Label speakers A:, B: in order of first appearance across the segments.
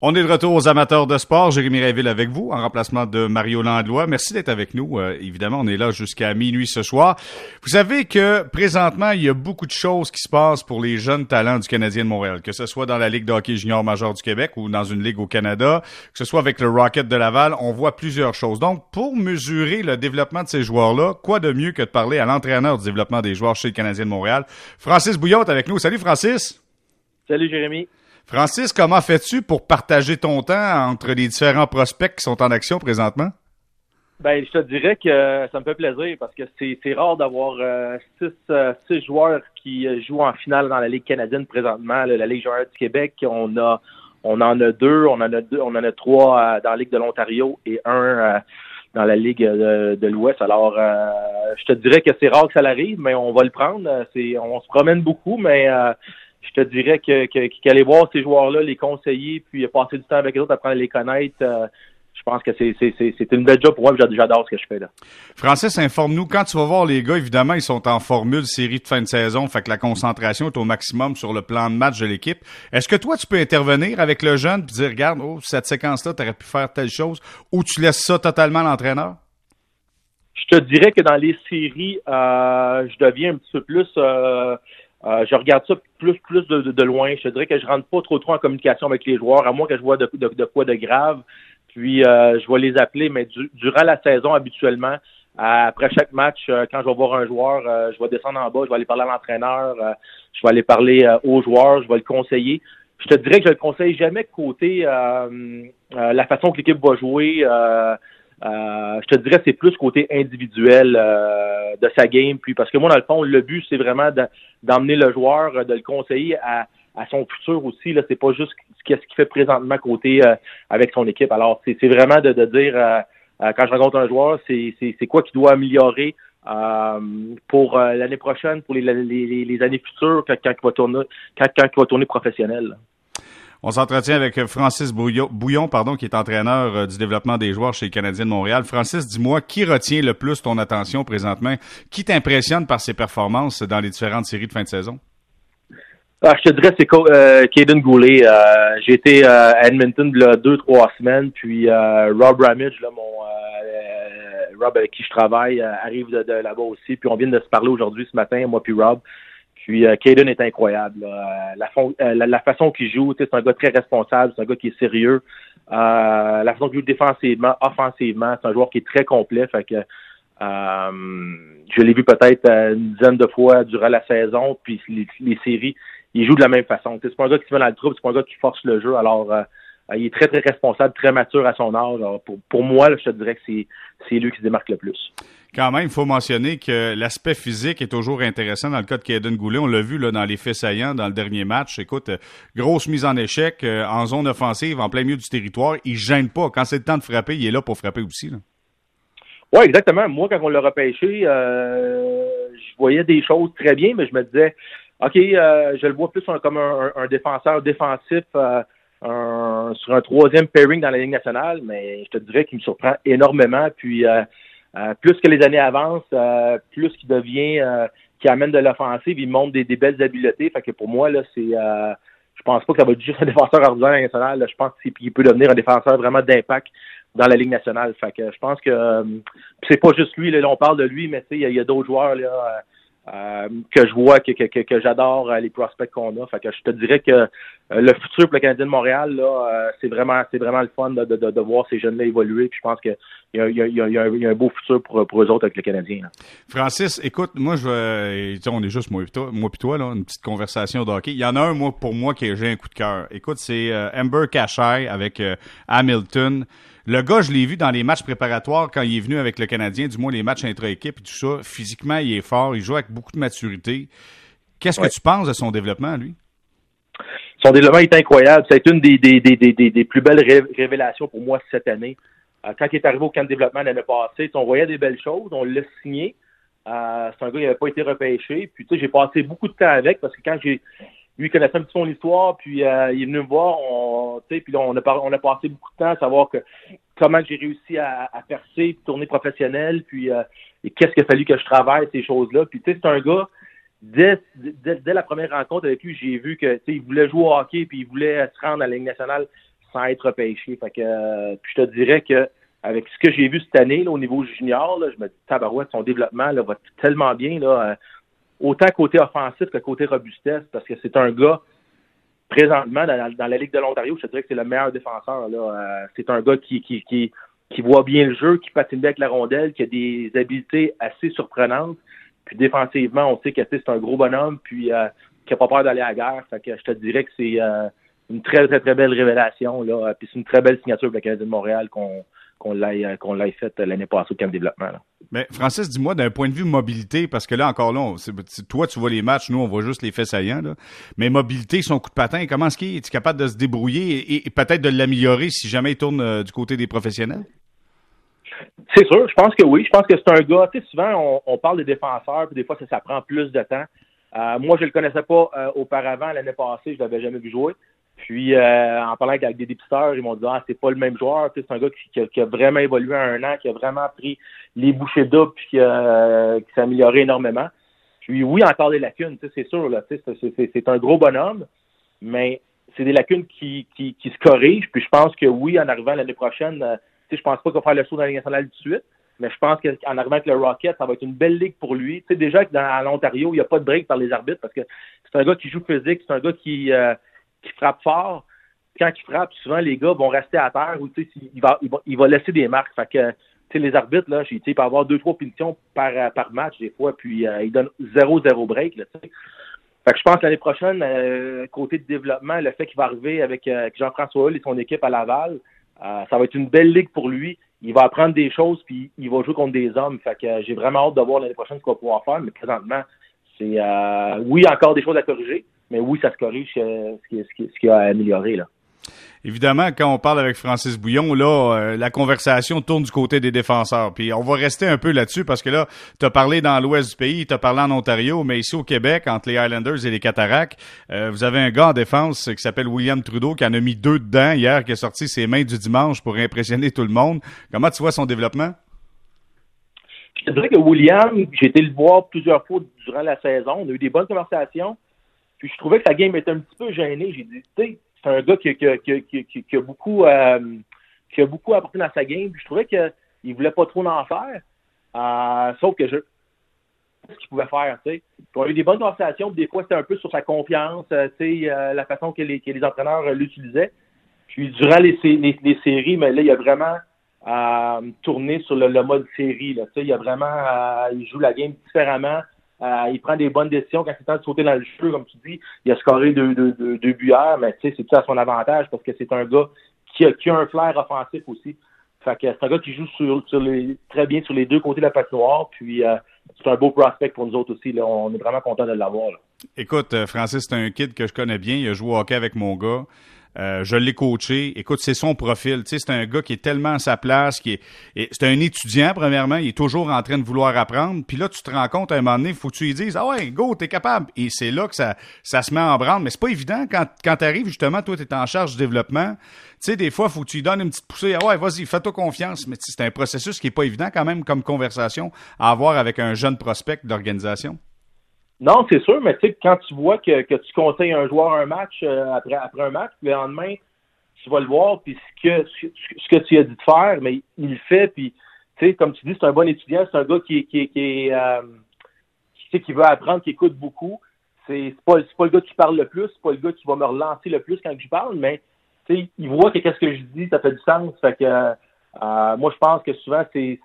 A: On est de retour aux amateurs de sport. Jérémy Réville avec vous, en remplacement de Mario Landlois. Merci d'être avec nous. Euh, évidemment, on est là jusqu'à minuit ce soir. Vous savez que présentement, il y a beaucoup de choses qui se passent pour les jeunes talents du Canadien de Montréal, que ce soit dans la Ligue de hockey junior major du Québec ou dans une ligue au Canada, que ce soit avec le Rocket de Laval, on voit plusieurs choses. Donc, pour mesurer le développement de ces joueurs-là, quoi de mieux que de parler à l'entraîneur du développement des joueurs chez le Canadien de Montréal, Francis Bouillon est avec nous. Salut Francis.
B: Salut Jérémy.
A: Francis, comment fais-tu pour partager ton temps entre les différents prospects qui sont en action présentement?
B: Ben, je te dirais que ça me fait plaisir parce que c'est rare d'avoir euh, euh, six, joueurs qui euh, jouent en finale dans la Ligue canadienne présentement, la Ligue joueur du Québec. On a on en a deux, on en a deux, on en a trois dans la Ligue de l'Ontario et un dans la Ligue de, l'Ouest. Alors, je te dirais que c'est rare que ça l'arrive, mais on va le prendre. C'est, on se promène beaucoup, mais je te dirais que, qu'aller voir ces joueurs-là, les conseiller, puis passer du temps avec eux autres, apprendre à les connaître, euh, je pense que c'est, c'est, une belle job pour moi, j'adore ce que je fais là.
A: Francis, informe-nous, quand tu vas voir les gars, évidemment, ils sont en formule série de fin de saison, fait que la concentration est au maximum sur le plan de match de l'équipe. Est-ce que toi, tu peux intervenir avec le jeune puis dire, regarde, oh, cette séquence-là, tu aurais pu faire telle chose, ou tu laisses ça totalement à l'entraîneur?
B: Je te dirais que dans les séries, euh, je deviens un petit peu plus... Euh, euh, je regarde ça plus plus de, de, loin. Je te dirais que je rentre pas trop trop en communication avec les joueurs, à moins que je vois de, de, de quoi de grave. Puis euh, je vais les appeler, mais durant la saison, habituellement, après chaque match, euh, quand je vais voir un joueur, je vais descendre en bas, je vais aller parler à l'entraîneur, je vais aller parler aux joueurs, je vais le conseiller. Je te dirais que je le conseille jamais côté la façon que l'équipe va jouer. Euh, je te dirais c'est plus côté individuel euh, de sa game. Puis parce que moi, dans le fond, le but, c'est vraiment d'emmener le joueur, de le conseiller à, son futur aussi. Là, c'est pas juste ce qu'il fait présentement côté euh, avec son équipe. Alors, c'est vraiment de, dire quand je rencontre un joueur, c'est quoi qu'il doit améliorer pour l'année prochaine, pour les, les, années futures, quand, quand, il va tourner, quand, quand il va tourner professionnel.
A: On s'entretient avec Francis Bouillon, pardon, qui est entraîneur euh, du développement des joueurs chez les Canadiens de Montréal. Francis, dis-moi, qui retient le plus ton attention présentement? Qui t'impressionne par ses performances dans les différentes séries de fin de saison?
B: Ah, je te dirais, c'est euh, Goulet. Euh, j'ai été à Edmonton deux, trois semaines, puis Rob Ramage, mon Rob avec qui je travaille, arrive de, de là-bas aussi. Puis on vient de se parler aujourd'hui ce matin, moi puis Rob. Puis euh, Caden est incroyable. Euh, la, la, façon qu'il joue, c'est un gars très responsable, c'est un gars qui est sérieux. Euh, la façon qu'il joue défensivement, offensivement, c'est un joueur qui est très complet. Fait que je l'ai vu peut-être une dizaine de fois durant la saison, puis les, séries, il joue de la même façon. C'est pas un gars qui se met dans le trouble, c'est pas un gars qui force le jeu. Alors il est très, très responsable, très mature à son âge. Alors, pour, pour moi, je te dirais que c'est lui qui se démarque le plus.
A: Quand même, il faut mentionner que l'aspect physique est toujours intéressant dans le cas de Kaden Goulet. On l'a vu là, dans les faits saillants dans le dernier match. Écoute, euh, grosse mise en échec euh, en zone offensive, en plein milieu du territoire. Il gêne pas. Quand c'est le temps de frapper, il est là pour frapper aussi.
B: Oui, exactement. Moi, quand on l'a repêché, euh, je voyais des choses très bien, mais je me disais, OK, je le vois plus comme un, défenseur défensif sur un troisième pairing dans la Ligue nationale, mais je te dirais qu'il me surprend énormément. Puis euh, plus que les années avancent, euh, plus qu'il devient, euh, qui amène de l'offensive, il montre des, belles habiletés. Fait que pour moi, là, c'est, je pense pas que ça va être juste un défenseur ordinaire national. Je pense qu'il peut devenir un défenseur vraiment d'impact dans la Ligue nationale. Fait que je pense que c'est pas juste lui. Là, on parle de lui, mais il y a, d'autres joueurs là. Que je vois, que, que, que j'adore les prospects qu'on a. Fait que je te dirais que euh, le futur pour le Canadien de Montréal, là, euh, c'est vraiment, c'est vraiment le fun de, de, de, voir ces jeunes-là évoluer. Puis je pense qu'il y, y, a, un beau futur pour, pour eux autres avec le Canadien.
A: Francis, écoute, moi, je on est juste moi et toi, moi toi, là, une petite conversation de hockey. Il y en a un, moi, pour moi, qui j'ai un coup de cœur. Écoute, c'est euh, Amber Cachay avec Hamilton. Le gars, je l'ai vu dans les matchs préparatoires quand il est venu avec le Canadien, du moins les matchs intra-équipe et tout ça. Physiquement, il est fort, il joue avec beaucoup de maturité. Qu'est-ce que tu penses de son développement, lui?
B: son développement est incroyable. C'est une des, des, des, des, des plus belles révélations pour moi cette année. Euh, quand il est arrivé au camp de développement l'année passée, on voyait des belles choses, on l'a signé. Euh, c'est un gars qui n'avait pas été repêché. Puis tu sais, j'ai passé beaucoup de temps avec parce que quand j'ai lui connaissait un petit son histoire, puis euh, il est venu me voir, on, puis on a, on a passé beaucoup de temps à savoir comment j'ai réussi à, percer, tourner professionnel, puis qu'est-ce qu'il a fallu que je travaille, ces choses-là. Puis c'est un gars dès, la première rencontre avec lui, j'ai vu que il voulait jouer au hockey puis il voulait se rendre à la Ligue nationale. sans être repêché. Fait que, puis je te dirais que avec ce que j'ai vu cette année au niveau junior, je me dis, tabarouette, son développement va tellement bien, là, autant côté offensif que côté robustesse, parce que c'est un gars présentement, dans, la Ligue de l'Ontario, je te dirais que c'est le meilleur défenseur. Là. Euh, c'est un gars qui, qui, qui, qui voit bien le jeu, qui patine bien avec la rondelle, qui a des habiletés assez surprenantes. Puis défensivement, on sait que c'est un gros bonhomme, puis euh, qui n'a pas peur d'aller à la guerre. Fait que je te dirais que c'est euh, une très, très, très belle révélation. Là. Puis c'est une très belle signature pour le Canadien de Montréal qu'on qu'on l'ait euh, qu'on fait l'année passée au camp de développement.
A: Mais Francis, dis-moi d'un point de vue mobilité, parce que là encore là, toi tu vois les matchs, nous on voit juste les faits saillants. Là. Mais mobilité, son coup de patin, comment est-ce qu'il est? Capable de se débrouiller et, peut-être de l'améliorer si jamais il tourne euh, du côté des professionnels?
B: C'est sûr, je pense que oui. Je pense que c'est un gars. Tu sais, souvent on, parle des défenseurs, puis des fois ça, ça prend plus de temps. Euh, moi, je le connaissais pas auparavant l'année passée, je l'avais jamais vu jouer. Puis, euh, en parlant avec des dépisteurs, ils m'ont dit Ah, c'est pas le même joueur. C'est un gars qui, a, vraiment évolué en un an, qui a vraiment pris les bouchées d'eau puis qui, euh, qui s'est amélioré énormément. Puis, oui, encore des lacunes, c'est sûr. C'est, un gros bonhomme, mais c'est des lacunes qui, qui, qui, se corrigent. Puis, je pense que oui, en arrivant l'année prochaine, euh, je pense pas qu'il va faire le saut dans la Ligue nationale tout de suite. Mais je pense qu'en arrivant avec le Rocket, ça va être une belle ligue pour lui. Tu sais, déjà que dans l'Ontario, il n'y a pas de break par les arbitres parce que c'est un gars qui joue physique, c'est un gars qui, euh, qui frappe fort, quand il frappe, souvent les gars vont rester à terre ou il va, il va, il va laisser des marques. Fait que les arbitres, là, il peut avoir deux, trois punitions par, par match des fois, puis euh, il donne zéro, zéro break. Là, fait que je pense que l'année prochaine, euh, côté de développement, le fait qu'il va arriver avec, euh, Jean-François Hull et son équipe à Laval, ça va être une belle ligue pour lui. Il va apprendre des choses, puis il va jouer contre des hommes. Fait que j'ai vraiment hâte de voir l'année prochaine ce qu'il va pouvoir faire, mais présentement, c'est oui, encore des choses à corriger, mais oui, ça se corrige ce qui, ce qui a amélioré. Là.
A: Évidemment, quand on parle avec Francis Bouillon, là, euh, la conversation tourne du côté des défenseurs. Puis on va rester un peu là-dessus parce que là, tu as parlé dans l'ouest du pays, tu as parlé en Ontario, mais ici au Québec, entre les Highlanders et les Cataractes, euh, vous avez un gars en défense qui s'appelle William Trudeau qui en a mis deux dedans hier, qui a sorti ses mains du dimanche pour impressionner tout le monde. Comment tu vois son développement?
B: Je dirais que William, j'ai été le voir plusieurs fois durant la saison. On a eu des bonnes conversations. Puis je trouvais que sa game était un petit peu gênée. J'ai dit, tu sais, c'est un gars qui, qui, a beaucoup euh, qui a beaucoup apporté dans sa game. Puis je trouvais qu'il voulait pas trop en faire. Euh, sauf que je ce qu'il pouvait faire, tu sais. On a eu des bonnes conversations, des fois c'était un peu sur sa confiance, euh, tu sais, la façon que les, que les entraîneurs l'utilisaient. Puis durant les, les, séries, mais là, il a vraiment tourné sur le, mode série. Là, il a vraiment il joue la game différemment. Euh, il prend des bonnes décisions quand c'est temps de sauter dans le jeu, comme tu dis. Il a scoré deux, deux, deux, deux mais tu sais, c'est tout à son avantage parce que c'est un gars qui a, qui a un flair offensif aussi. Fait que c'est un gars qui joue sur, sur les, très bien sur les deux côtés de la patinoire. Puis euh, c'est un beau prospect pour nous autres aussi. On est vraiment content de l'avoir.
A: Écoute, euh, Francis, c'est un kid que je connais bien. Il a joué au hockey avec mon gars. Euh, je l'ai coaché. Écoute, c'est son profil. Tu sais, c'est un gars qui est tellement à sa place, qui est, c'est un étudiant premièrement. Il est toujours en train de vouloir apprendre. Puis là, tu te rends compte à un moment donné, il faut que tu lui dises, ah ouais, go, t'es capable. Et c'est là que ça, ça se met en branle. Mais c'est pas évident quand, quand t'arrives justement, toi, t'es en charge du développement. Tu sais, des fois, faut que tu lui donnes une petite poussée. Ah ouais, vas-y, fais-toi confiance. Mais c'est un processus qui est pas évident quand même comme conversation à avoir avec un jeune prospect d'organisation.
B: Non, c'est sûr, mais tu sais, quand tu vois que, que tu conseilles un joueur un match euh, après, après un match, le lendemain, tu vas le voir, puis ce que, ce que tu as dit de faire, mais il le fait, puis tu sais, comme tu dis, c'est un bon étudiant, c'est un gars qui, qui, qui, euh, qui, qui veut apprendre, qui écoute beaucoup. C'est pas, pas le gars qui parle le plus, c'est pas le gars qui va me relancer le plus quand je parle, mais tu sais, il voit que qu'est-ce que je dis, ça fait du sens. Fait que euh, moi, je pense que souvent, c'est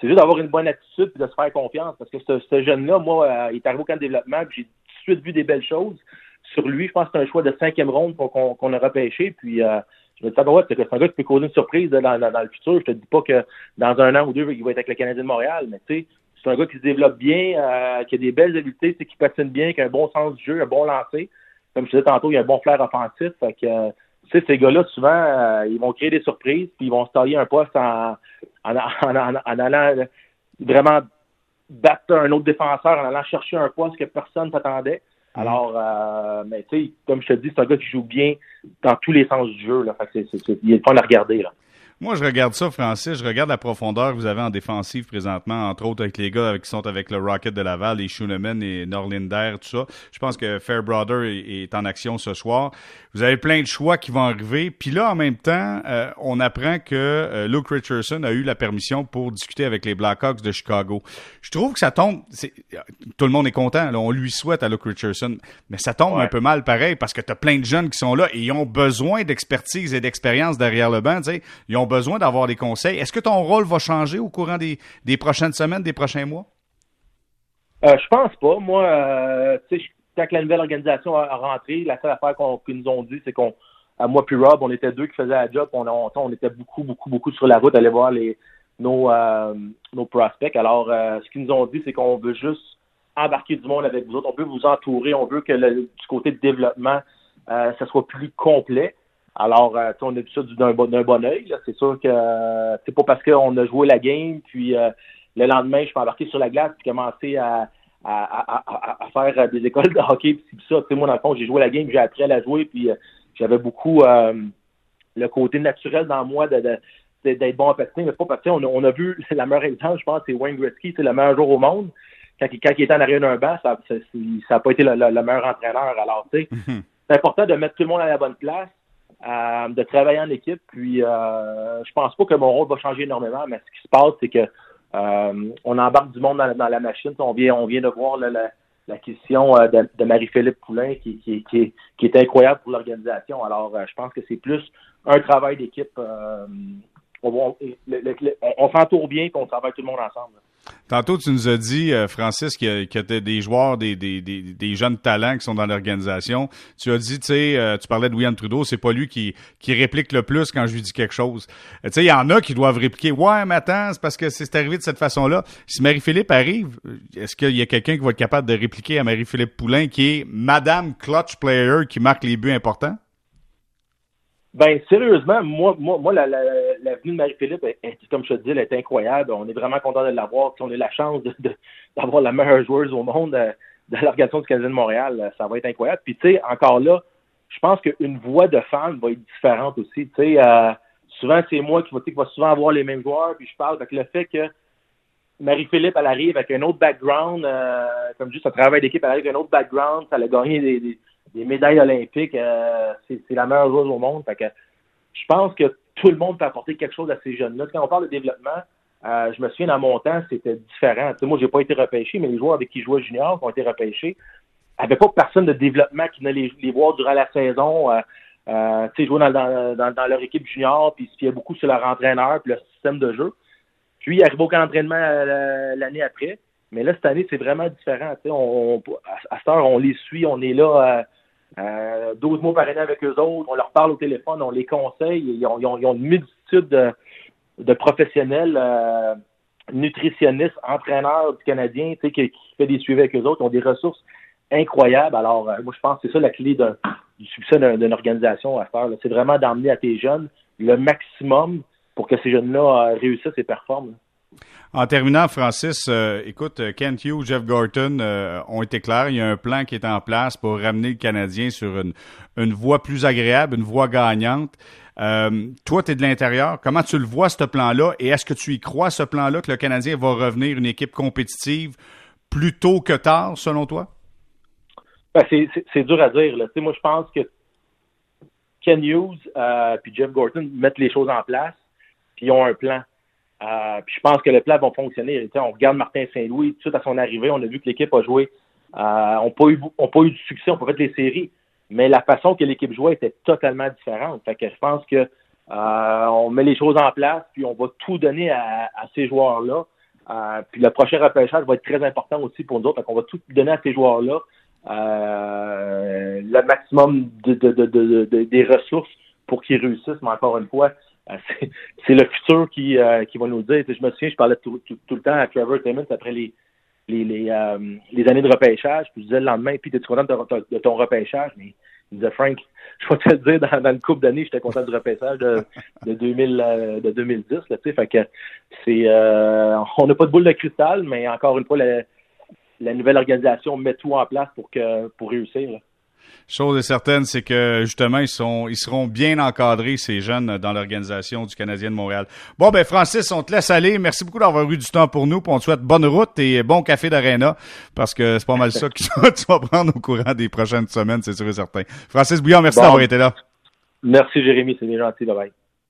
B: c'est juste d'avoir une bonne attitude et de se faire confiance. Parce que ce, jeune-là, moi, euh, il est arrivé au camp de développement, j'ai tout de suite vu des belles choses sur lui. Je pense que c'est un choix de cinquième ronde qu'on qu'on a repêché. Puis euh, je me dis, ouais, c'est un gars qui peut causer une surprise dans, le futur. Je te dis pas que dans un an ou deux, il va être avec le Canadien de Montréal, mais tu sais, c'est un gars qui se développe bien, euh, qui a des belles habiletés, qui patine bien, qui a un bon sens du jeu, un bon lancer. Comme je disais tantôt, il a un bon flair offensif. Fait que, tu sais, ces gars-là, souvent, euh, ils vont créer des surprises, puis ils vont se tailler un poste en, en, en, en, allant vraiment battre un autre défenseur, en allant chercher un poste que personne s'attendait. Mm. Alors, euh, mais tu sais, comme je te dis, c'est un gars qui joue bien dans tous les sens du jeu. Là. Fait que c'est, c'est, il est le fun à regarder. Là.
A: Moi, je regarde ça, Francis. Je regarde la profondeur que vous avez en défensive présentement, entre autres avec les gars qui sont avec le Rocket de Laval, les Schooneman et Norlinder, tout ça. Je pense que Fairbrother est, en action ce soir. Vous avez plein de choix qui vont arriver. Puis là, en même temps, euh, on apprend que euh, Luke Richardson a eu la permission pour discuter avec les Blackhawks de Chicago. Je trouve que ça tombe... Tout le monde est content. Là, on lui souhaite à Luke Richardson. Mais ça tombe un peu mal pareil parce que tu as plein de jeunes qui sont là et ils ont besoin d'expertise et d'expérience derrière le banc. Ils ont besoin d'avoir des conseils. Est-ce que ton rôle va changer au courant des, prochaines semaines, des prochains mois?
B: Euh, je pense pas. Moi, euh, quand la nouvelle organisation a, rentré, la seule affaire qu'ils nous ont dit, c'est qu'on, moi puis Rob, on était deux qui faisaient la job. On, on, était beaucoup, beaucoup, beaucoup sur la route, aller voir les, nos, euh, nos prospects. Alors, euh, ce qu'ils nous ont dit, c'est qu'on veut juste embarquer du monde avec vous autres. On veut vous entourer. On veut que le, du côté de développement, euh, ça soit plus complet. Alors, euh, on a vu ça d'un bon, bon oeil. C'est sûr que euh, c'est pas parce qu'on a joué la game, puis euh, le lendemain, je suis embarqué sur la glace puis commencer à, à, à, à, faire des écoles de hockey, puis ça. moi, dans le fond, j'ai joué la game, j'ai appris à la jouer, puis j'avais beaucoup le côté naturel dans moi de, d'être bon à patiner, mais pas parce on, on a vu la meilleure exemple, je pense, c'est Wayne Gretzky, c'est le meilleur joueur au monde. Quand, quand il était en arrière d'un banc, ça n'a pas été le, meilleur entraîneur. Alors, tu sais, mhm. c'est important de mettre tout le monde à la bonne place. Euh, de travailler en équipe. Puis euh, je pense pas que mon rôle va changer énormément, mais ce qui se passe, c'est que euh, on embarque du monde dans, la machine. On vient, on vient de voir la, question euh, de, Marie-Philippe Poulain qui, qui, qui, qui, est incroyable pour l'organisation. Alors, je pense que c'est plus un travail d'équipe. on, on s'entoure bien et on travaille tout le monde ensemble.
A: Tantôt, tu nous as dit, euh, Francis, qu'il y, a des joueurs, des, jeunes talents qui sont dans l'organisation. Tu as dit, tu euh, tu parlais de William Trudeau, c'est pas lui qui, réplique le plus quand je lui dis quelque chose. Euh, tu sais, il y en a qui doivent répliquer, ouais, mais attends, c'est parce que c'est arrivé de cette façon-là. Si Marie-Philippe arrive, est-ce qu'il y a quelqu'un qui va être capable de répliquer à Marie-Philippe Poulain, qui est Madame Clutch Player, qui marque les buts importants?
B: Ben, sérieusement, moi, moi, moi la, la, la venue de Marie-Philippe, comme je te dis, elle est incroyable. On est vraiment content de l'avoir. Si on a la chance d'avoir de, la meilleure joueuse au monde euh, de, l'organisation du Canadien de Montréal, euh, ça va être incroyable. Puis, tu sais, encore là, je pense qu'une voix de femme va être différente aussi. Tu sais, euh, souvent, c'est moi qui va, qui va souvent avoir les mêmes joueurs, puis je parle avec le fait que Marie-Philippe, elle arrive avec un autre background, comme juste un travail d'équipe, elle arrive avec un autre background, ça a gagné des des médailles olympiques. Euh, c'est la meilleure joueuse au monde. Je pense que tout le monde peut apporter quelque chose à ces jeunes-là. Quand on parle de développement, euh, je me souviens dans mon temps, c'était différent. Moi, moi, j'ai pas été repêché, mais les joueurs avec qui je jouais junior ont été repêchés, avait pas personne de développement qui venait les, voir durant la saison. Euh, jouer dans, leur équipe junior, puis ils se fiaient beaucoup sur leur entraîneur puis leur système de jeu. Puis, il arrive au camp d'entraînement l'année après. Mais là, cette année, c'est vraiment différent. On, à, cette heure, on les suit, on est là euh, 12 mois par année avec eux autres, on leur parle au téléphone, on les conseille. Ils ont, ils ont, ils ont une multitude de, de professionnels euh, nutritionnistes, entraîneurs du Canadien qui, qui fait des suivis avec eux autres. Ont des ressources incroyables. Alors, euh, moi, je pense que c'est ça la clé du succès d'une organisation à faire. C'est vraiment d'emmener à tes jeunes le maximum pour que ces jeunes-là euh, réussissent et performent.
A: En terminant, Francis, euh, écoute, euh, Kent Hughes, Jeff Gorton euh, ont été clairs. Il y a un plan qui est en place pour ramener le Canadien sur une, voie plus agréable, une voie gagnante. toi, tu es de l'intérieur. Comment tu le vois, ce plan-là? Et est-ce que tu y crois, ce plan-là, que le Canadien va revenir une équipe compétitive plus tôt que tard, selon toi?
B: Ben, c'est dur à dire. Moi, je pense que Ken Hughes puis Jeff Gorton mettent les choses en place, puis ils ont un plan. Euh, puis je pense que le plan va fonctionner. on regarde Martin Saint-Louis, tout à son arrivée, on a vu que l'équipe a joué, euh, n'a pas eu, pas de succès, on peut faire des séries, mais la façon que l'équipe jouait était totalement différente. Fait je pense que euh, on met les choses en place, puis on va tout donner à, ces joueurs-là. Puis le prochain repêchage va être très important aussi pour nous autres. Fait va tout donner à ces joueurs-là le maximum de, de, des ressources pour qu'ils réussissent. Mais encore une fois, c'est le futur qui, euh, va nous dire. Je me souviens, je parlais tout, le temps à Trevor Timmons après les, les, les, euh, les, années de repêchage. Puis je disais le lendemain, puis t'es-tu content de, ton repêchage? Mais il disait, Frank, je vais te le dire, dans, une couple d'années, j'étais content du repêchage de, de, 2000, de 2010. Là, fait que c'est, on n'a pas de boule de cristal, mais encore une fois, la, la nouvelle organisation met tout en place pour, que, pour réussir.
A: Chose est certaine, c'est que justement, ils sont, ils seront bien encadrés, ces jeunes, dans l'organisation du Canadien de Montréal. Bon, ben Francis, on te laisse aller. Merci beaucoup d'avoir eu du temps pour nous. Puis on te souhaite bonne route et bon café d'Arena, parce que c'est pas mal ça que tu vas prendre au courant des prochaines semaines, c'est sûr et certain. Francis Bouillon, merci d'avoir été là.
B: Merci Jérémy, c'est bien gentil. Bye bye.